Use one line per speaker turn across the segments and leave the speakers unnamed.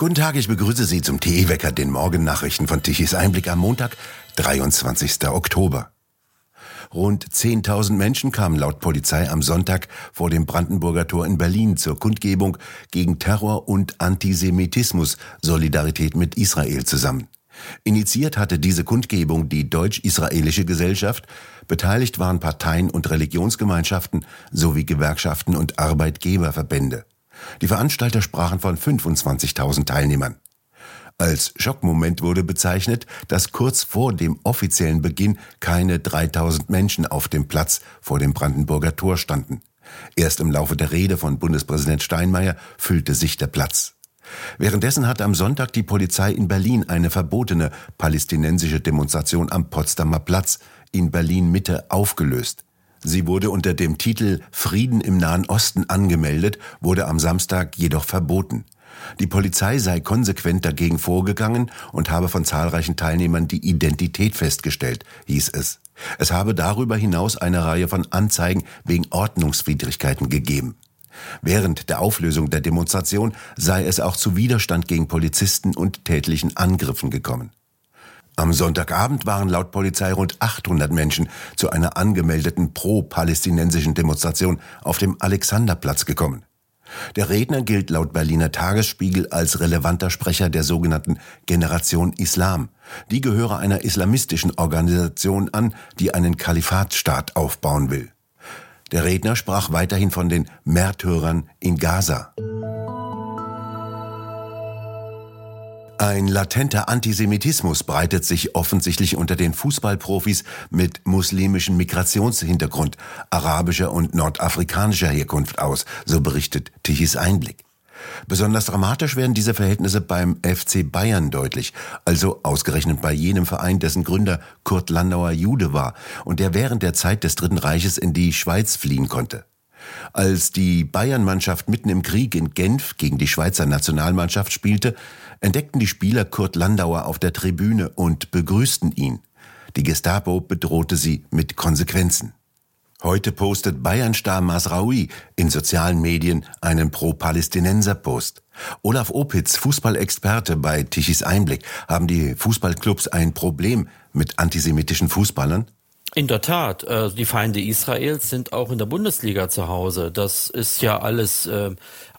Guten Tag, ich begrüße Sie zum TE-Wecker, den Morgennachrichten von Tichys Einblick am Montag, 23. Oktober. Rund 10.000 Menschen kamen laut Polizei am Sonntag vor dem Brandenburger Tor in Berlin zur Kundgebung gegen Terror und Antisemitismus Solidarität mit Israel zusammen. Initiiert hatte diese Kundgebung die deutsch-israelische Gesellschaft, beteiligt waren Parteien und Religionsgemeinschaften sowie Gewerkschaften und Arbeitgeberverbände. Die Veranstalter sprachen von 25.000 Teilnehmern. Als Schockmoment wurde bezeichnet, dass kurz vor dem offiziellen Beginn keine 3000 Menschen auf dem Platz vor dem Brandenburger Tor standen. Erst im Laufe der Rede von Bundespräsident Steinmeier füllte sich der Platz. Währenddessen hat am Sonntag die Polizei in Berlin eine verbotene palästinensische Demonstration am Potsdamer Platz in Berlin Mitte aufgelöst. Sie wurde unter dem Titel Frieden im Nahen Osten angemeldet, wurde am Samstag jedoch verboten. Die Polizei sei konsequent dagegen vorgegangen und habe von zahlreichen Teilnehmern die Identität festgestellt, hieß es. Es habe darüber hinaus eine Reihe von Anzeigen wegen Ordnungswidrigkeiten gegeben. Während der Auflösung der Demonstration sei es auch zu Widerstand gegen Polizisten und tätlichen Angriffen gekommen. Am Sonntagabend waren laut Polizei rund 800 Menschen zu einer angemeldeten pro-palästinensischen Demonstration auf dem Alexanderplatz gekommen. Der Redner gilt laut Berliner Tagesspiegel als relevanter Sprecher der sogenannten Generation Islam. Die gehöre einer islamistischen Organisation an, die einen Kalifatstaat aufbauen will. Der Redner sprach weiterhin von den Märtyrern in Gaza. Ein latenter Antisemitismus breitet sich offensichtlich unter den Fußballprofis mit muslimischem Migrationshintergrund, arabischer und nordafrikanischer Herkunft aus, so berichtet Tichys Einblick. Besonders dramatisch werden diese Verhältnisse beim FC Bayern deutlich, also ausgerechnet bei jenem Verein, dessen Gründer Kurt Landauer Jude war und der während der Zeit des Dritten Reiches in die Schweiz fliehen konnte. Als die Bayern-Mannschaft mitten im Krieg in Genf gegen die Schweizer Nationalmannschaft spielte, entdeckten die Spieler Kurt Landauer auf der Tribüne und begrüßten ihn. Die Gestapo bedrohte sie mit Konsequenzen. Heute postet Bayern-Star Masraoui in sozialen Medien einen Pro-Palästinenser-Post. Olaf Opitz, Fußballexperte bei Tichys Einblick, haben die Fußballclubs ein Problem mit antisemitischen Fußballern?
In der Tat, äh, die Feinde Israels sind auch in der Bundesliga zu Hause. Das ist ja alles äh,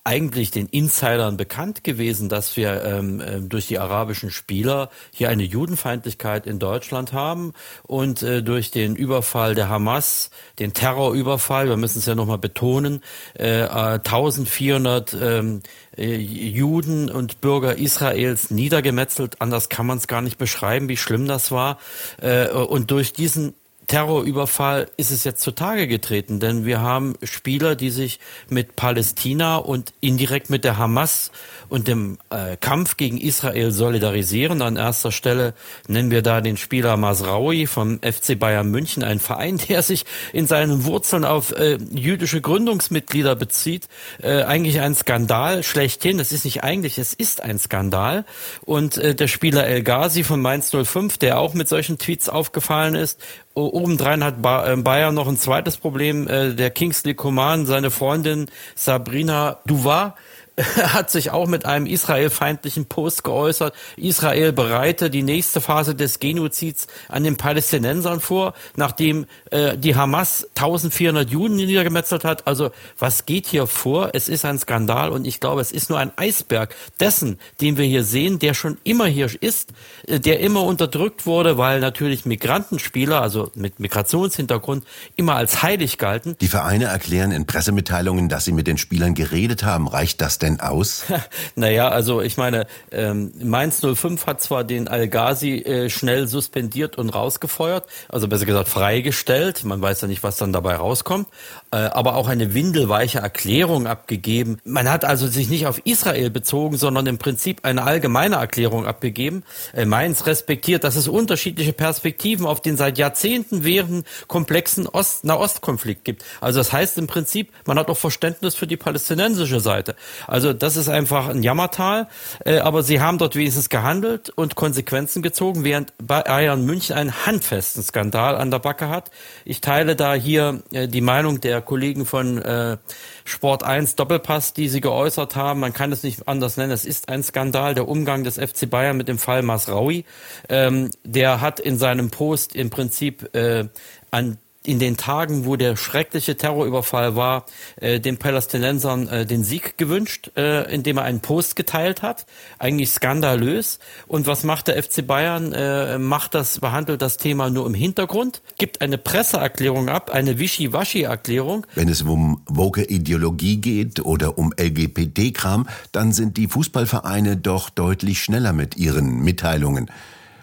eigentlich den Insidern bekannt gewesen, dass wir ähm, äh, durch die arabischen Spieler hier eine Judenfeindlichkeit in Deutschland haben und äh, durch den Überfall der Hamas, den Terrorüberfall, wir müssen es ja nochmal betonen, äh, 1400 ähm, äh, Juden und Bürger Israels niedergemetzelt, anders kann man es gar nicht beschreiben, wie schlimm das war. Äh, und durch diesen Terrorüberfall ist es jetzt zutage getreten, denn wir haben Spieler, die sich mit Palästina und indirekt mit der Hamas und dem äh, Kampf gegen Israel solidarisieren. An erster Stelle nennen wir da den Spieler Masraoui vom FC Bayern München, ein Verein, der sich in seinen Wurzeln auf äh, jüdische Gründungsmitglieder bezieht. Äh, eigentlich ein Skandal schlechthin. Das ist nicht eigentlich, es ist ein Skandal. Und äh, der Spieler El Ghazi von Mainz 05, der auch mit solchen Tweets aufgefallen ist, Obendrein hat äh, Bayern noch ein zweites Problem. Äh, der Kingsley Coman, seine Freundin Sabrina Duvar, hat sich auch mit einem israelfeindlichen Post geäußert. Israel bereite die nächste Phase des Genozids an den Palästinensern vor, nachdem äh, die Hamas 1400 Juden niedergemetzelt hat. Also was geht hier vor? Es ist ein Skandal und ich glaube, es ist nur ein Eisberg dessen, den wir hier sehen, der schon immer hier ist, äh, der immer unterdrückt wurde, weil natürlich Migrantenspieler, also mit Migrationshintergrund, immer als heilig galten.
Die Vereine erklären in Pressemitteilungen, dass sie mit den Spielern geredet haben. Reicht das denn aus?
naja, also ich meine, ähm, Mainz 05 hat zwar den Al-Ghazi äh, schnell suspendiert und rausgefeuert, also besser gesagt freigestellt, man weiß ja nicht, was dann dabei rauskommt, äh, aber auch eine windelweiche Erklärung abgegeben. Man hat also sich nicht auf Israel bezogen, sondern im Prinzip eine allgemeine Erklärung abgegeben. Äh, Mainz respektiert, dass es unterschiedliche Perspektiven auf den seit Jahrzehnten währenden komplexen Ost-Nahostkonflikt gibt. Also das heißt im Prinzip, man hat auch Verständnis für die palästinensische Seite. Also das ist einfach ein Jammertal. Äh, aber sie haben dort wenigstens gehandelt und Konsequenzen gezogen, während Bayern München einen handfesten Skandal an der Backe hat. Ich teile da hier äh, die Meinung der Kollegen von äh, Sport 1 Doppelpass, die sie geäußert haben. Man kann es nicht anders nennen. Es ist ein Skandal, der Umgang des FC Bayern mit dem Fall Masraui. Ähm, der hat in seinem Post im Prinzip äh, an in den Tagen, wo der schreckliche Terrorüberfall war, äh, den Palästinensern äh, den Sieg gewünscht, äh, indem er einen Post geteilt hat. Eigentlich skandalös. Und was macht der FC Bayern? Äh, macht das, behandelt das Thema nur im Hintergrund, gibt eine Presseerklärung ab, eine Wischi-Waschi-Erklärung.
Wenn es um woke Ideologie geht oder um LGBT-Kram, dann sind die Fußballvereine doch deutlich schneller mit ihren Mitteilungen.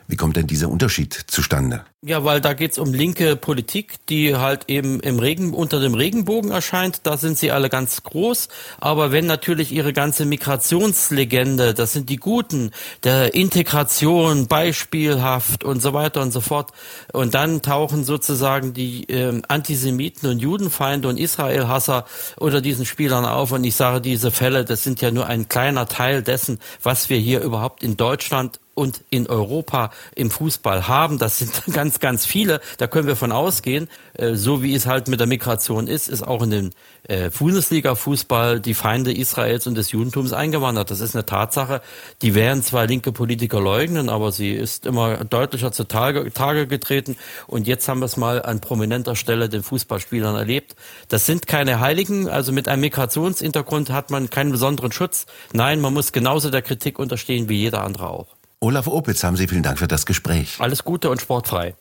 Wie kommt denn dieser Unterschied zustande?
Ja, weil da geht's um linke Politik, die halt eben im Regen, unter dem Regenbogen erscheint. Da sind sie alle ganz groß. Aber wenn natürlich ihre ganze Migrationslegende, das sind die Guten, der Integration, beispielhaft und so weiter und so fort. Und dann tauchen sozusagen die äh, Antisemiten und Judenfeinde und Israelhasser unter diesen Spielern auf. Und ich sage, diese Fälle, das sind ja nur ein kleiner Teil dessen, was wir hier überhaupt in Deutschland und in Europa im Fußball haben. Das sind ganz, ganz viele. Da können wir von ausgehen. Äh, so wie es halt mit der Migration ist, ist auch in den äh, Bundesliga-Fußball die Feinde Israels und des Judentums eingewandert. Das ist eine Tatsache. Die werden zwar linke Politiker leugnen, aber sie ist immer deutlicher zutage Tage getreten. Und jetzt haben wir es mal an prominenter Stelle den Fußballspielern erlebt. Das sind keine Heiligen. Also mit einem Migrationshintergrund hat man keinen besonderen Schutz. Nein, man muss genauso der Kritik unterstehen wie jeder andere auch.
Olaf Opitz, haben Sie vielen Dank für das Gespräch.
Alles Gute und sportfrei.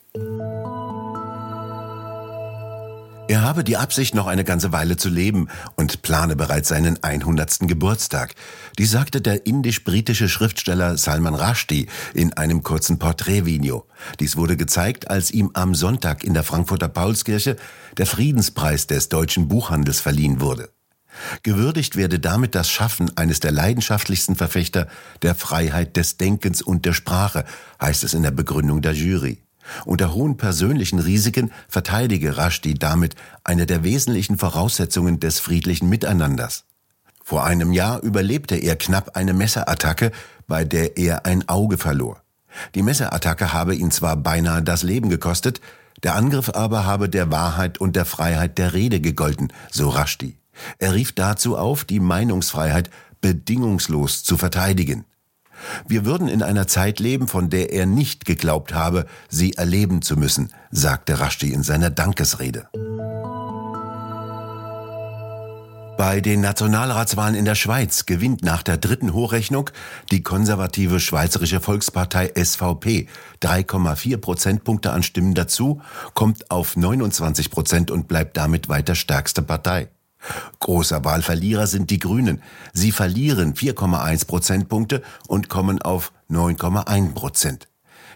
Er habe die Absicht, noch eine ganze Weile zu leben und plane bereits seinen 100. Geburtstag. Dies sagte der indisch-britische Schriftsteller Salman Rushdie in einem kurzen Porträtvideo. Dies wurde gezeigt, als ihm am Sonntag in der Frankfurter Paulskirche der Friedenspreis des deutschen Buchhandels verliehen wurde. Gewürdigt werde damit das Schaffen eines der leidenschaftlichsten Verfechter der Freiheit des Denkens und der Sprache, heißt es in der Begründung der Jury. Unter hohen persönlichen Risiken verteidige Rushdie damit eine der wesentlichen Voraussetzungen des friedlichen Miteinanders. Vor einem Jahr überlebte er knapp eine Messerattacke, bei der er ein Auge verlor. Die Messerattacke habe ihn zwar beinahe das Leben gekostet, der Angriff aber habe der Wahrheit und der Freiheit der Rede gegolten, so Rushdie. Er rief dazu auf, die Meinungsfreiheit bedingungslos zu verteidigen. Wir würden in einer Zeit leben, von der er nicht geglaubt habe, sie erleben zu müssen, sagte Rushdie in seiner Dankesrede. Bei den Nationalratswahlen in der Schweiz gewinnt nach der dritten Hochrechnung die konservative Schweizerische Volkspartei SVP 3,4 Prozentpunkte an Stimmen dazu, kommt auf 29 Prozent und bleibt damit weiter stärkste Partei. Großer Wahlverlierer sind die Grünen. Sie verlieren 4,1 Prozentpunkte und kommen auf 9,1 Prozent.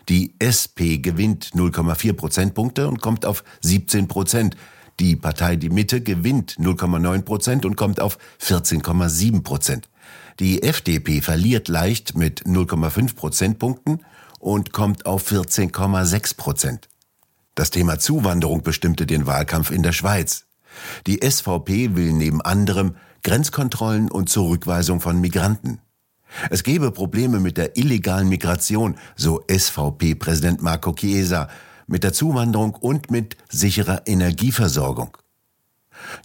Die SP gewinnt 0,4 Prozentpunkte und kommt auf 17 Prozent. Die Partei Die Mitte gewinnt 0,9 Prozent und kommt auf 14,7 Prozent. Die FDP verliert leicht mit 0,5 Prozentpunkten und kommt auf 14,6 Prozent. Das Thema Zuwanderung bestimmte den Wahlkampf in der Schweiz. Die SVP will neben anderem Grenzkontrollen und Zurückweisung von Migranten. Es gebe Probleme mit der illegalen Migration, so SVP-Präsident Marco Chiesa, mit der Zuwanderung und mit sicherer Energieversorgung.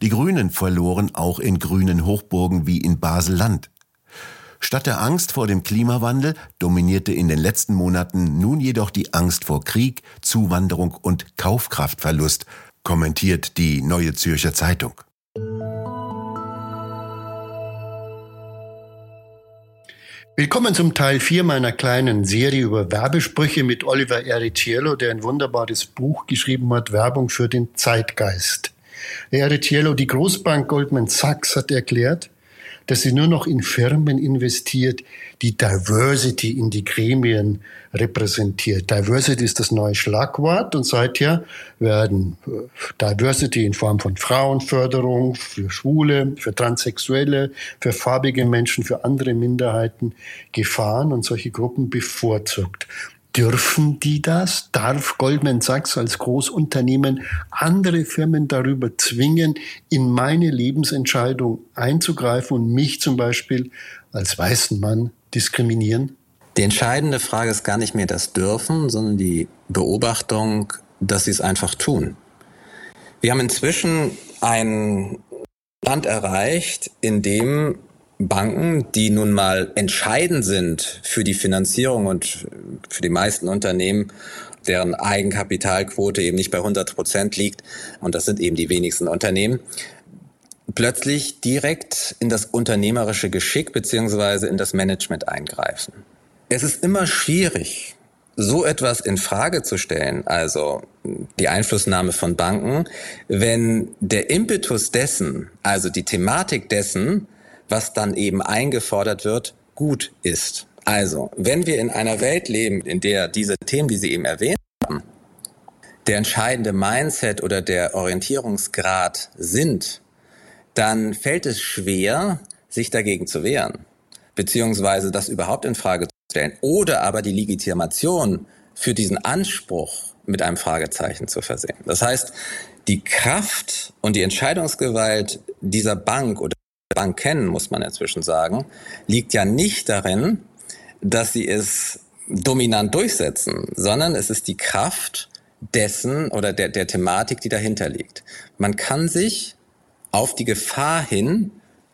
Die Grünen verloren auch in grünen Hochburgen wie in Basel-Land. Statt der Angst vor dem Klimawandel dominierte in den letzten Monaten nun jedoch die Angst vor Krieg, Zuwanderung und Kaufkraftverlust, kommentiert die Neue Zürcher Zeitung.
Willkommen zum Teil 4 meiner kleinen Serie über Werbesprüche mit Oliver Eritiello, der ein wunderbares Buch geschrieben hat, Werbung für den Zeitgeist. Eritiello, die Großbank Goldman Sachs, hat erklärt, dass sie nur noch in Firmen investiert, die Diversity in die Gremien repräsentiert. Diversity ist das neue Schlagwort und seither werden äh, Diversity in Form von Frauenförderung für Schwule, für Transsexuelle, für farbige Menschen, für andere Minderheiten gefahren und solche Gruppen bevorzugt. Dürfen die das? Darf Goldman Sachs als Großunternehmen andere Firmen darüber zwingen, in meine Lebensentscheidung einzugreifen und mich zum Beispiel als weißen Mann diskriminieren?
Die entscheidende Frage ist gar nicht mehr das Dürfen, sondern die Beobachtung, dass sie es einfach tun. Wir haben inzwischen ein Land erreicht, in dem Banken, die nun mal entscheidend sind für die Finanzierung und für die meisten Unternehmen, deren Eigenkapitalquote eben nicht bei 100 Prozent liegt, und das sind eben die wenigsten Unternehmen, plötzlich direkt in das unternehmerische Geschick beziehungsweise in das Management eingreifen. Es ist immer schwierig, so etwas in Frage zu stellen, also die Einflussnahme von Banken, wenn der Impetus dessen, also die Thematik dessen, was dann eben eingefordert wird, gut ist. Also, wenn wir in einer Welt leben, in der diese Themen, die Sie eben erwähnt haben, der entscheidende Mindset oder der Orientierungsgrad sind, dann fällt es schwer, sich dagegen zu wehren, beziehungsweise das überhaupt in Frage zu stellen oder aber die Legitimation für diesen Anspruch mit einem Fragezeichen zu versehen. Das heißt, die Kraft und die Entscheidungsgewalt dieser Bank oder Bank kennen, muss man inzwischen sagen, liegt ja nicht darin, dass sie es dominant durchsetzen, sondern es ist die Kraft dessen oder der, der Thematik, die dahinter liegt. Man kann sich auf die Gefahr hin,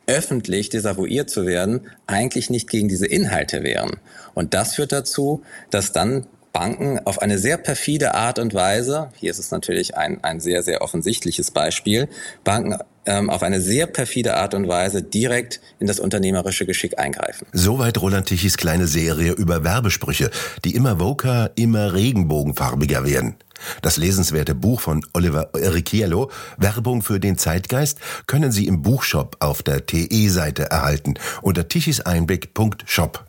öffentlich desavouiert zu werden, eigentlich nicht gegen diese Inhalte wehren. Und das führt dazu, dass dann Banken auf eine sehr perfide Art und Weise, hier ist es natürlich ein, ein sehr, sehr offensichtliches Beispiel, Banken ähm, auf eine sehr perfide Art und Weise direkt in das unternehmerische Geschick eingreifen.
Soweit Roland Tichys kleine Serie über Werbesprüche, die immer woker, immer regenbogenfarbiger werden. Das lesenswerte Buch von Oliver Erichiello, Werbung für den Zeitgeist, können Sie im Buchshop auf der TE-Seite erhalten unter tichiseinblick.shop.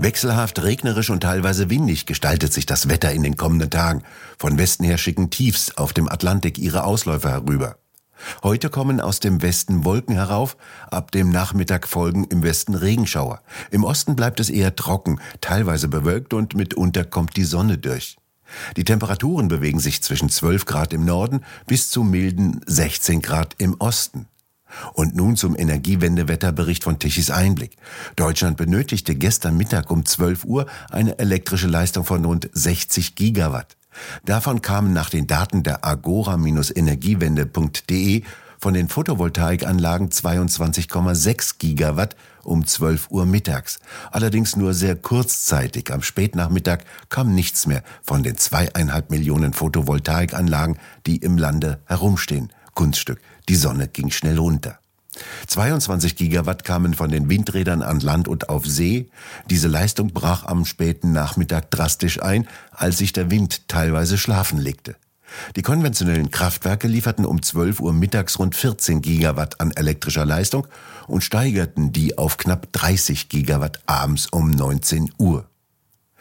Wechselhaft regnerisch und teilweise windig gestaltet sich das Wetter in den kommenden Tagen. Von Westen her schicken Tiefs auf dem Atlantik ihre Ausläufer herüber. Heute kommen aus dem Westen Wolken herauf, ab dem Nachmittag folgen im Westen Regenschauer. Im Osten bleibt es eher trocken, teilweise bewölkt und mitunter kommt die Sonne durch. Die Temperaturen bewegen sich zwischen 12 Grad im Norden bis zu milden 16 Grad im Osten. Und nun zum Energiewendewetterbericht von Tichys Einblick. Deutschland benötigte gestern Mittag um 12 Uhr eine elektrische Leistung von rund 60 Gigawatt. Davon kamen nach den Daten der agora-energiewende.de von den Photovoltaikanlagen 22,6 Gigawatt um 12 Uhr mittags. Allerdings nur sehr kurzzeitig. Am Spätnachmittag kam nichts mehr von den zweieinhalb Millionen Photovoltaikanlagen, die im Lande herumstehen. Kunststück. Die Sonne ging schnell runter. 22 Gigawatt kamen von den Windrädern an Land und auf See. Diese Leistung brach am späten Nachmittag drastisch ein, als sich der Wind teilweise schlafen legte. Die konventionellen Kraftwerke lieferten um 12 Uhr mittags rund 14 Gigawatt an elektrischer Leistung und steigerten die auf knapp 30 Gigawatt abends um 19 Uhr.